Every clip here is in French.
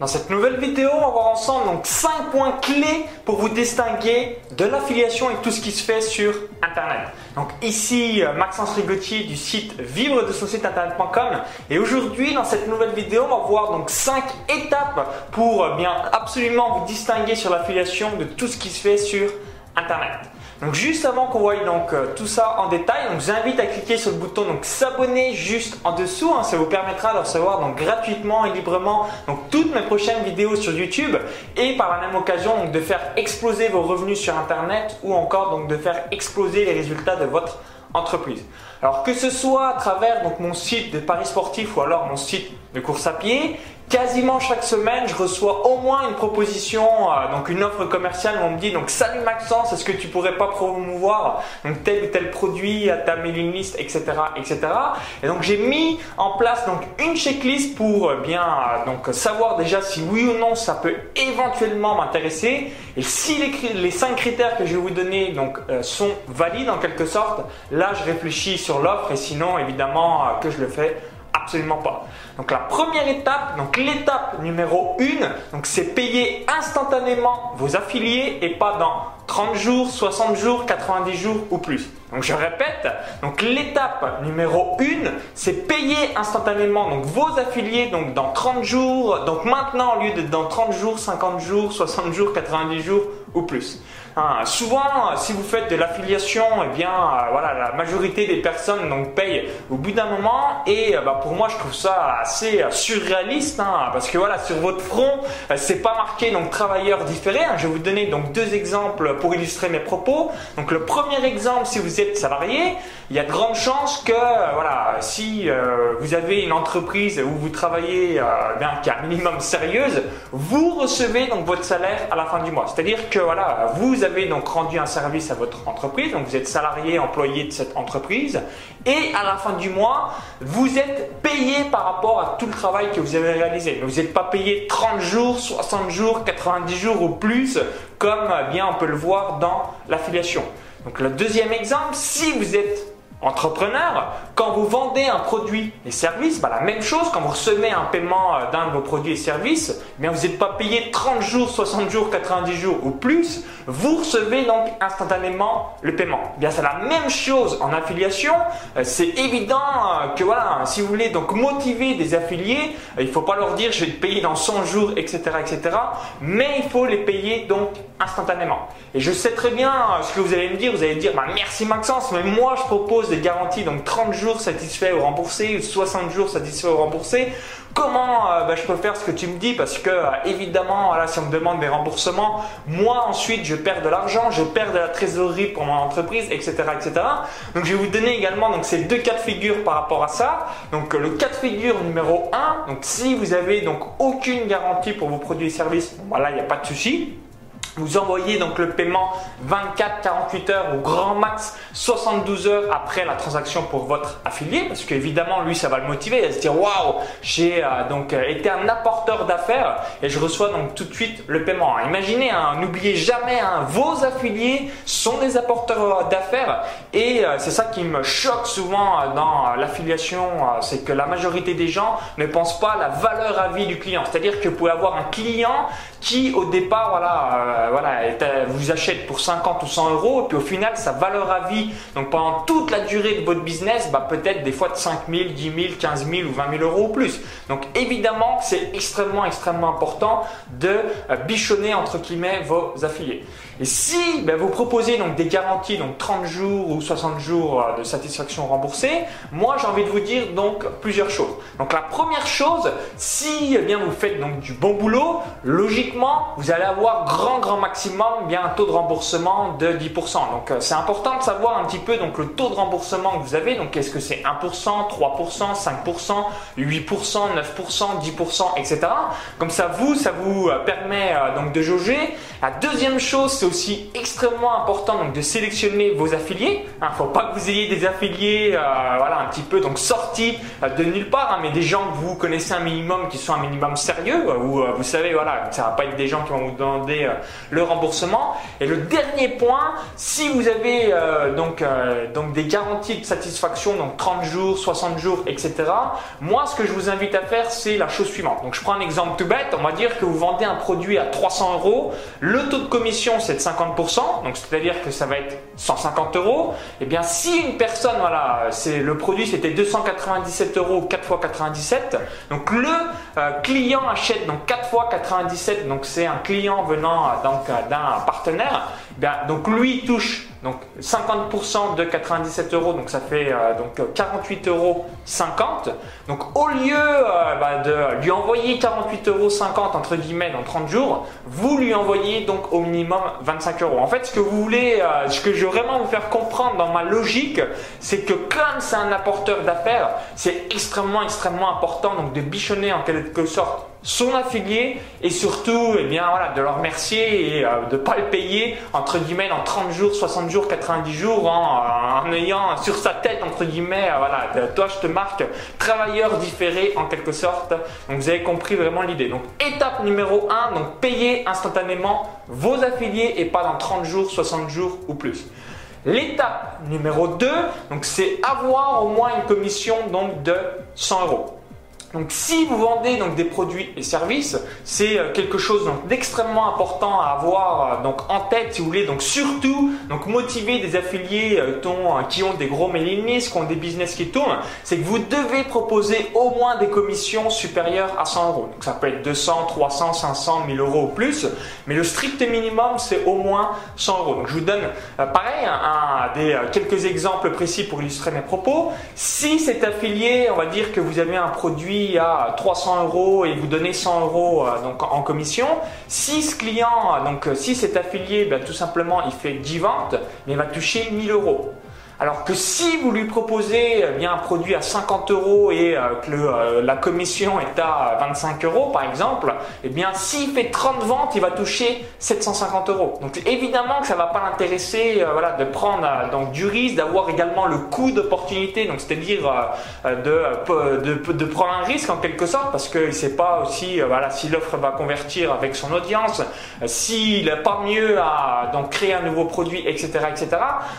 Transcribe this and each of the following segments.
Dans cette nouvelle vidéo, on va voir ensemble donc 5 points clés pour vous distinguer de l'affiliation et tout ce qui se fait sur Internet. Donc ici euh, Maxence Rigotier du site vivre de son site internet.com et aujourd'hui dans cette nouvelle vidéo, on va voir donc 5 étapes pour euh, bien absolument vous distinguer sur l'affiliation de tout ce qui se fait sur Internet. Donc juste avant qu'on voie donc euh, tout ça en détail, donc vous invite à cliquer sur le bouton donc s'abonner juste en dessous. Hein. ça vous permettra de recevoir donc gratuitement et librement toutes mes prochaines vidéos sur YouTube et par la même occasion de faire exploser vos revenus sur Internet ou encore donc de faire exploser les résultats de votre entreprise. Alors que ce soit à travers mon site de paris sportif ou alors mon site de course à pied, quasiment chaque semaine, je reçois au moins une proposition, euh, donc une offre commerciale où on me dit donc salut Maxence, est-ce que tu pourrais pas promouvoir donc tel ou tel produit à ta mailing list, etc., etc. Et donc j'ai mis en place donc une checklist pour euh, bien euh, donc savoir déjà si oui ou non ça peut éventuellement m'intéresser et si les, les cinq critères que je vais vous donner donc sont valides en quelque sorte, là je réfléchis sur l'offre et sinon évidemment que je le fais Absolument pas. Donc la première étape, donc l'étape numéro 1, donc c'est payer instantanément vos affiliés et pas dans 30 jours, 60 jours, 90 jours ou plus. Donc je répète, donc l'étape numéro 1, c'est payer instantanément donc vos affiliés donc dans 30 jours, donc maintenant au lieu de dans 30 jours, 50 jours, 60 jours, 90 jours ou plus. Hein, souvent, si vous faites de l'affiliation, eh bien, euh, voilà, la majorité des personnes donc payent au bout d'un moment. Et euh, bah, pour moi, je trouve ça assez euh, surréaliste, hein, parce que voilà, sur votre front, c'est pas marqué donc travailleurs différés. Hein. Je vais vous donner donc deux exemples pour illustrer mes propos. Donc le premier exemple, si vous êtes salarié, il y a de grandes chances que voilà, si vous avez une entreprise où vous travaillez bien qui un minimum sérieuse, vous recevez donc votre salaire à la fin du mois. C'est-à-dire que voilà, vous avez donc rendu un service à votre entreprise, donc vous êtes salarié, employé de cette entreprise, et à la fin du mois, vous êtes payé par rapport à tout le travail que vous avez réalisé. vous n'êtes pas payé 30 jours, 60 jours, 90 jours ou plus, comme eh bien on peut le voir dans l'affiliation. Donc le deuxième exemple, si vous êtes entrepreneur, quand vous vendez un produit et service, bah, la même chose, quand vous recevez un paiement euh, d'un de vos produits et services, eh bien vous n'êtes pas payé 30 jours, 60 jours, 90 jours ou plus, vous recevez donc instantanément le paiement. Eh bien c'est la même chose en affiliation. Euh, c'est évident euh, que voilà, si vous voulez donc motiver des affiliés, il ne faut pas leur dire je vais te payer dans 100 jours, etc., etc. Mais il faut les payer donc instantanément. Et je sais très bien ce que vous allez me dire. Vous allez me dire bah, merci Maxence, mais moi je propose des garanties, donc 30 jours satisfaits ou remboursés, 60 jours satisfaits ou remboursés. Comment euh, bah, je peux faire ce que tu me dis? Parce que euh, évidemment, si on me demande des remboursements, moi ensuite je perds de l'argent, je perds de la trésorerie pour mon entreprise, etc., etc. Donc je vais vous donner également donc ces deux cas de figure par rapport à ça. Donc le cas de figure numéro 1, donc si vous avez donc aucune garantie pour vos produits et services, voilà, il n'y a pas de souci. Vous envoyez donc le paiement 24-48 heures ou grand max 72 heures après la transaction pour votre affilié parce qu'évidemment lui ça va le motiver à se dire waouh j'ai euh, donc euh, été un apporteur d'affaires et je reçois donc tout de suite le paiement. Imaginez, hein, n'oubliez jamais hein, vos affiliés sont des apporteurs d'affaires et euh, c'est ça qui me choque souvent dans l'affiliation, c'est que la majorité des gens ne pensent pas à la valeur à vie du client. C'est-à-dire que vous pouvez avoir un client qui au départ voilà euh, voilà, vous achète pour 50 ou 100 euros, et puis au final, sa valeur à vie, donc pendant toute la durée de votre business, bah, peut-être des fois de 5 000, 10 000, 15 000 ou 20 000 euros ou plus. Donc évidemment, c'est extrêmement, extrêmement important de euh, bichonner entre guillemets vos affiliés. Et si ben, vous proposez donc des garanties, donc 30 jours ou 60 jours euh, de satisfaction remboursée, moi j'ai envie de vous dire donc plusieurs choses. Donc la première chose, si eh bien vous faites donc du bon boulot, logiquement vous allez avoir grand grand maximum bien un taux de remboursement de 10%. Donc euh, c'est important de savoir un petit peu donc le taux de remboursement que vous avez. Donc est-ce que c'est 1%, 3%, 5%, 8%, 9%, 10%, etc. Comme ça vous, ça vous euh, permet donc de jauger. La deuxième chose, c'est aussi extrêmement important donc, de sélectionner vos affiliés. Il ne faut pas que vous ayez des affiliés euh, voilà, un petit peu donc, sortis euh, de nulle part, hein, mais des gens que vous connaissez un minimum, qui sont un minimum sérieux, euh, où vous savez, voilà, ça va pas être des gens qui vont vous demander le remboursement. Et le dernier point, si vous avez donc, donc des garanties de satisfaction, donc 30 jours, 60 jours, etc. Moi, ce que je vous invite à faire, c'est la chose suivante. Donc je prends un exemple tout bête. On va dire que vous vendez un produit à 300 euros. Taux de commission, c'est de 50%. Donc c'est-à-dire que ça va être 150 euros. Et eh bien, si une personne, voilà, c'est le produit, c'était 297 euros 4 fois 97. Donc le euh, client achète donc 4 fois 97. Donc c'est un client venant donc d'un partenaire. Donc lui touche donc 50% de 97 euros, donc ça fait euh, donc 48 euros 50. Donc au lieu euh, bah, de lui envoyer 48 euros 50 entre guillemets dans 30 jours, vous lui envoyez donc au minimum 25 euros. En fait, ce que vous voulez, euh, ce que je veux vraiment vous faire comprendre dans ma logique, c'est que comme c'est un apporteur d'affaires, c'est extrêmement extrêmement important donc de bichonner en quelque sorte son affilié et surtout eh bien, voilà, de le remercier et de ne pas le payer entre guillemets dans 30 jours, 60 jours, 90 jours en, ayant sur sa tête, entre guillemets, euh, toi je te marque travailleur différé en quelque sorte. Donc vous avez compris vraiment l'idée. Donc étape numéro 1, donc payer instantanément vos affiliés et pas dans 30 jours, 60 jours ou plus. L'étape numéro 2, donc c'est avoir au moins une commission donc de 100 euros. Donc si vous vendez donc des produits et services, c'est euh, quelque chose d'extrêmement important à avoir euh, donc en tête si vous voulez. Donc surtout donc motiver des affiliés euh, qui ont des gros mailing lists, qui ont des business qui tournent, c'est que vous devez proposer au moins des commissions supérieures à 100 euros. Donc ça peut être 200, 300, 500, 1000 euros ou plus, mais le strict minimum c'est au moins 100 euros. Donc je vous donne pareil un, des quelques exemples précis pour illustrer mes propos. Si cet affilié, on va dire que vous avez un produit à 300 euros et vous donnez 100 euros euh, donc, en commission, si ce client, donc si cet affilié, ben, tout simplement, il fait 10 ventes, il va toucher 1000 euros. Alors que si vous lui proposez eh bien un produit à 50 euros et euh, que euh, la commission est à 25 euros par exemple, eh bien s'il fait 30 ventes, il va toucher 750 euros. Donc évidemment que ça ne va pas l'intéresser euh, voilà, de prendre donc, du risque, d'avoir également le coût d'opportunité, donc c'est-à-dire de, de, prendre un risque en quelque sorte parce qu'il ne sait pas aussi voilà, si l'offre va convertir avec son audience, s'il n'a pas mieux à donc, créer un nouveau produit, etc. etc.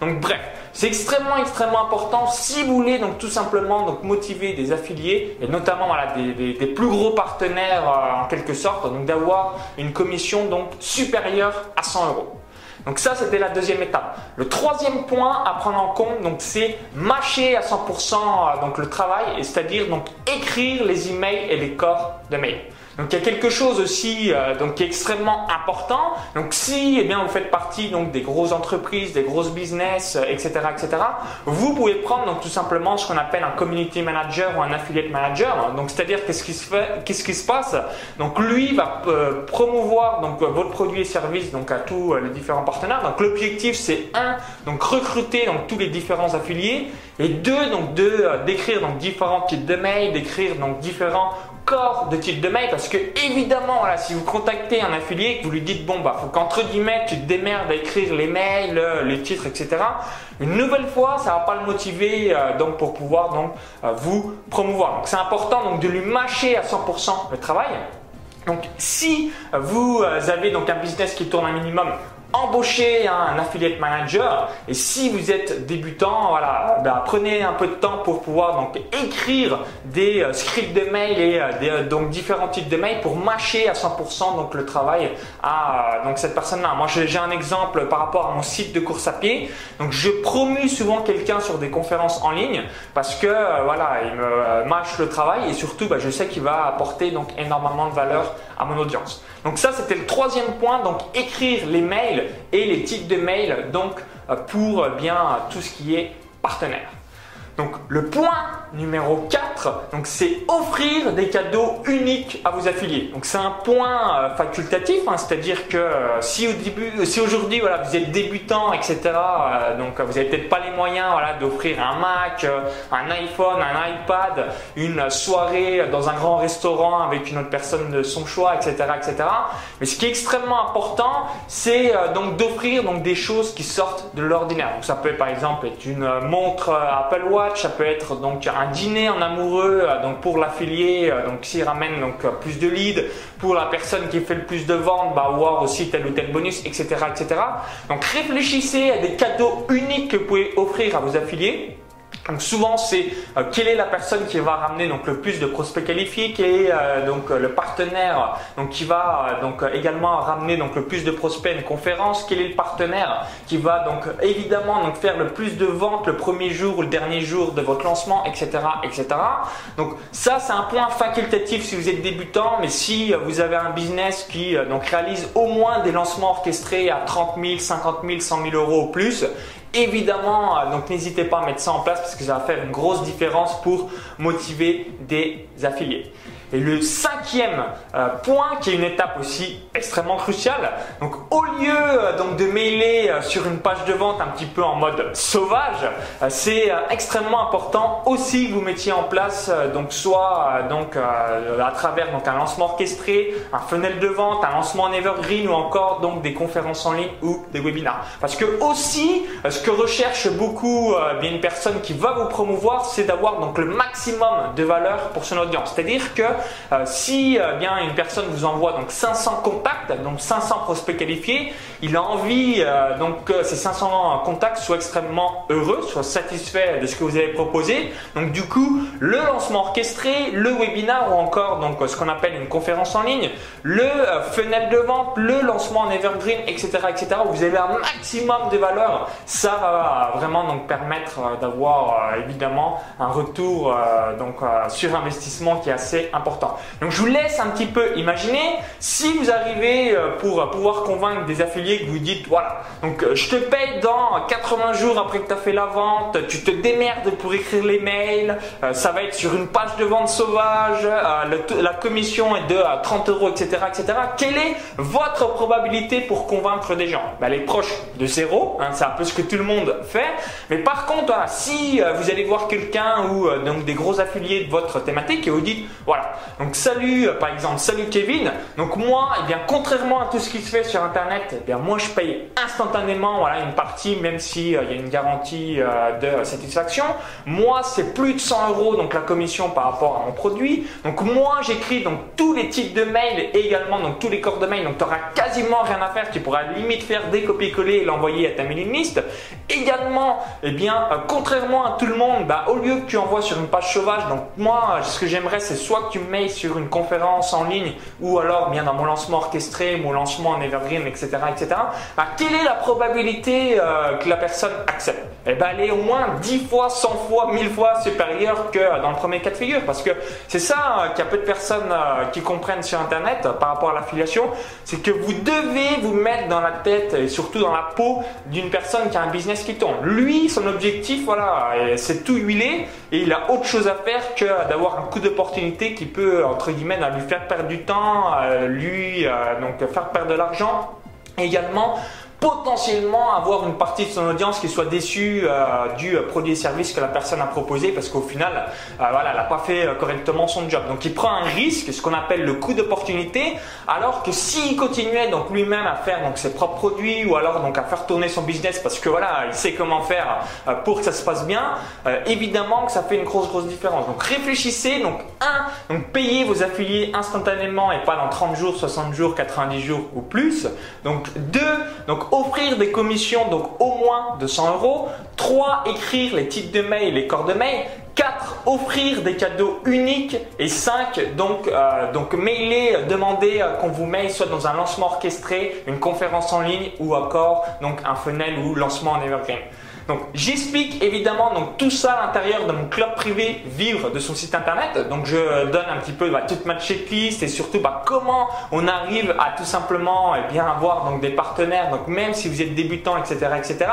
Donc bref, c'est extrêmement, extrêmement important si vous voulez donc tout simplement donc motiver des affiliés et notamment voilà, des, des, plus gros partenaires euh, en quelque sorte, donc d'avoir une commission donc supérieure à 100 euros. Donc ça, c'était la deuxième étape. Le troisième point à prendre en compte, donc c'est mâcher à 100% euh, donc le travail, c'est-à-dire donc écrire les emails et les corps de mail. Donc il y a quelque chose aussi euh, donc, qui est extrêmement important. Donc si eh bien, vous faites partie donc, des grosses entreprises, des grosses business, etc., euh, etc., vous pouvez prendre donc, tout simplement ce qu'on appelle un community manager ou un affiliate manager. Donc c'est-à-dire qu'est-ce qui se fait, qu'est-ce qui se passe? Donc lui va euh, promouvoir donc votre produit et service donc à tous les différents partenaires. Donc l'objectif c'est un donc recruter donc tous les différents affiliés et deux donc de d'écrire donc différents types de mails, d'écrire donc différents corps de type de mail parce que évidemment si vous contactez un affilié que vous lui dites bon bah faut qu'entre guillemets tu te démerdes à écrire les mails, euh, les titres etc. Une nouvelle fois ça va pas le motiver euh, donc pour pouvoir donc euh, vous promouvoir. Donc c'est important donc de lui mâcher à 100% le travail. Donc si vous avez donc un business qui tourne un minimum embaucher un affiliate manager et si vous êtes débutant, voilà, ben, prenez un peu de temps pour pouvoir donc écrire des euh, scripts de mail et euh, euh, donc différents types de mails pour mâcher à 100% donc le travail à donc cette personne-là. Moi, j'ai un exemple par rapport à mon site de course à pied. Donc, je promue souvent quelqu'un sur des conférences en ligne parce que voilà, il me mâche le travail et surtout, ben, je sais qu'il va apporter donc énormément de valeur à mon audience. Donc ça, c'était le troisième point. Donc écrire les mails et les types de mails donc euh, pour bien tout ce qui est partenaire. Donc le point numéro 4, donc c'est offrir des cadeaux uniques à vos affiliés. Donc c'est un point euh, facultatif, hein, c'est-à-dire que euh, si au début, si aujourd'hui vous êtes débutant, etc. Euh, donc vous n'avez peut-être pas les moyens voilà d'offrir un Mac, un iPhone, un iPad, une soirée dans un grand restaurant avec une autre personne de son choix, etc., etc. Mais ce qui est extrêmement important, c'est donc d'offrir des choses qui sortent de l'ordinaire. Donc ça peut par exemple être une montre Apple Watch ça peut être donc un dîner en amoureux eux, donc pour l'affilié, donc s'il ramène donc plus de leads, pour la personne qui fait le plus de ventes, bah, avoir aussi tel ou tel bonus, etc., etc. Donc réfléchissez à des cadeaux uniques que vous pouvez offrir à vos affiliés. Donc souvent c'est euh, quelle est la personne qui va ramener donc le plus de prospects qualifiés, quel est euh, donc le partenaire donc qui va euh, donc également ramener donc le plus de prospects à une conférence, quel est le partenaire qui va donc évidemment donc faire le plus de ventes le premier jour ou le dernier jour de votre lancement, etc., etc. Donc ça c'est un point facultatif si vous êtes débutant, mais si vous avez un business qui donc réalise au moins des lancements orchestrés à 30 000, 50 000, 100 000 euros au plus, Évidemment, euh, donc n'hésitez pas à mettre ça en place parce que ça va faire une grosse différence pour motiver des affiliés. Et le cinquième euh, point, qui est une étape aussi extrêmement cruciale, donc au lieu euh, donc de mailer euh, sur une page de vente un petit peu en mode sauvage, c'est extrêmement important aussi que vous mettiez en place donc soit donc à travers donc un lancement orchestré, un funnel de vente, un lancement en evergreen ou encore donc des conférences en ligne ou des webinars. Parce que aussi, ce que recherche beaucoup bien une personne qui va vous promouvoir, c'est d'avoir donc le maximum de valeur pour son audience. C'est-à-dire que euh, si euh, bien une personne vous envoie donc 500 contacts, donc 500 prospects qualifiés, il a envie euh, donc que ces 500 contacts soient extrêmement heureux, soient satisfaits de ce que vous avez proposé. Donc du coup, le lancement orchestré, le webinar ou encore donc ce qu'on appelle une conférence en ligne, le fenêtre de vente, le lancement en evergreen, etc., etc. Où vous avez un maximum de valeur, ça va vraiment donc permettre d'avoir évidemment un retour donc sur investissement qui est assez important donc je vous laisse un petit peu imaginer si vous arrivez euh, pour pouvoir convaincre des affiliés que vous dites voilà, donc euh, je te paye dans 80 jours après que tu as fait la vente, tu te démerdes pour écrire les mails, euh, ça va être sur une page de vente sauvage, la commission est de 30 euros, etc., etc. Quelle est votre probabilité pour convaincre des gens? Ben, Elle est proche de zéro, hein, c'est un peu ce que tout le monde fait. Mais par contre, si vous allez voir quelqu'un ou donc des gros affiliés de votre thématique et vous dites voilà, donc salut, euh, par exemple, salut Kevin. Donc moi, eh bien, contrairement à tout ce qui se fait sur Internet, eh bien, moi je paye instantanément voilà, une partie, même s'il euh, y a une garantie euh, de satisfaction. Moi, c'est plus de 100 euros, donc la commission par rapport à mon produit. Donc moi, j'écris donc tous les types de mails et également donc tous les corps de mail. Donc tu n'auras quasiment rien à faire. Tu pourras limite faire des copier-coller et l'envoyer à ta mailing list. Également, eh bien, contrairement à tout le monde, bah, au lieu que tu envoies sur une page sauvage, donc moi, ce que j'aimerais, c'est soit que tu mails sur une conférence en ligne ou alors bien dans mon lancement orchestré, mon lancement en evergreen, etc., etc., bah, quelle est la probabilité euh, que la personne accepte? Eh bien, elle est au moins 10 fois, 100 fois, 1000 fois supérieure que dans le premier cas de figure. Parce que c'est ça euh, qu'il y a peu de personnes euh, qui comprennent sur Internet par rapport à l'affiliation, c'est que vous devez vous mettre dans la tête et surtout dans la peau d'une personne qui a un business qui tourne. Lui, son objectif, voilà, c'est tout huiler et il a autre chose à faire que d'avoir un coup d'opportunité qui entre guillemets, à lui faire perdre du temps, lui euh, donc faire perdre de l'argent. Également, potentiellement avoir une partie de son audience qui soit déçue euh, du produit et service que la personne a proposé parce qu'au final, euh, voilà, elle n'a pas fait euh, correctement son job. Donc il prend un risque, ce qu'on appelle le coût d'opportunité, alors que s'il continuait donc lui-même à faire donc ses propres produits ou alors donc à faire tourner son business parce que voilà, il sait comment faire pour que ça se passe bien, évidemment que ça fait une grosse grosse différence. Donc réfléchissez, donc un, donc payez vos affiliés instantanément et pas dans 30 jours, 60 jours, 90 jours ou plus. Donc deux, donc offrir des commissions, donc au moins de 100 euros. 3. Écrire les titres de mail, les corps de mail. 4. Offrir des cadeaux uniques. Et 5. Donc, euh, donc mailer, demander euh, qu'on vous mail soit dans un lancement orchestré, une conférence en ligne ou encore donc un funnel ou lancement en evergreen. Donc j'explique évidemment donc tout ça à l'intérieur de mon club privé Vivre de son site internet. Donc je donne un petit peu bah, toute ma checklist et surtout bah, comment on arrive à tout simplement eh bien avoir donc des partenaires. Donc même si vous êtes débutant, etc., etc.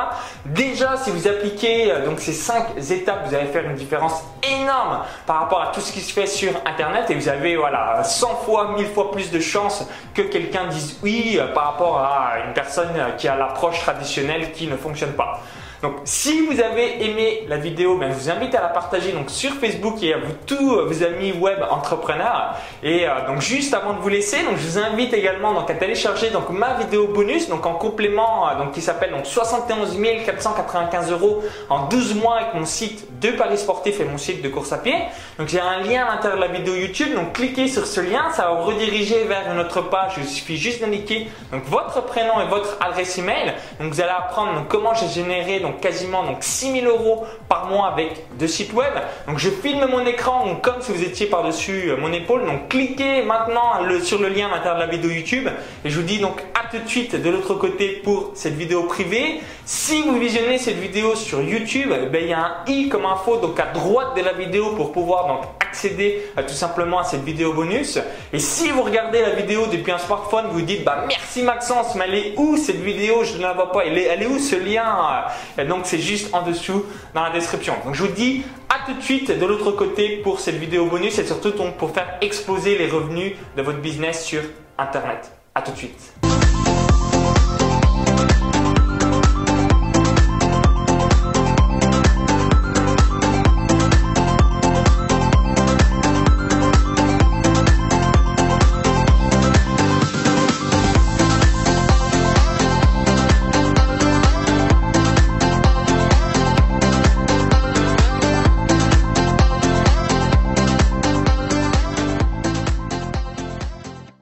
Déjà si vous appliquez euh, donc ces cinq étapes, vous allez faire une différence énorme par rapport à tout ce qui se fait sur internet et vous avez voilà 100 fois, 1000 fois plus de chances que quelqu'un dise oui euh, par rapport à une personne qui a l'approche traditionnelle qui ne fonctionne pas. Donc si vous avez aimé la vidéo, ben, je vous invite à la partager donc, sur Facebook et à vous tous vos amis web entrepreneurs. Et euh, donc juste avant de vous laisser, donc, je vous invite également donc, à télécharger donc, ma vidéo bonus donc, en complément euh, donc, qui s'appelle donc, 71 495 euros en 12 mois avec mon site de Paris Sportif et mon site de course à pied. Donc j'ai un lien à l'intérieur de la vidéo YouTube. Donc cliquez sur ce lien, ça va vous rediriger vers une autre page. Il suffit juste d'indiquer votre prénom et votre adresse email. Donc vous allez apprendre donc, comment j'ai généré donc, quasiment donc, 6000 euros par mois avec deux sites web. Donc je filme mon écran donc, comme si vous étiez par-dessus euh, mon épaule. Donc cliquez maintenant le, sur le lien à l'intérieur de la vidéo YouTube. Et je vous dis donc à tout de suite de l'autre côté pour cette vidéo privée. Si vous visionnez cette vidéo sur YouTube, eh ben, il y a un i comme info donc à droite de la vidéo pour pouvoir donc accéder à, tout simplement à cette vidéo bonus. Et si vous regardez la vidéo depuis un smartphone, vous dites bah merci Maxence, mais elle est où cette vidéo? Je ne la vois pas. Elle est, elle est où ce lien Donc c'est juste en dessous dans la description. Donc je vous dis à tout de suite de l'autre côté pour cette vidéo bonus et surtout pour faire exploser les revenus de votre business sur Internet. À tout de suite.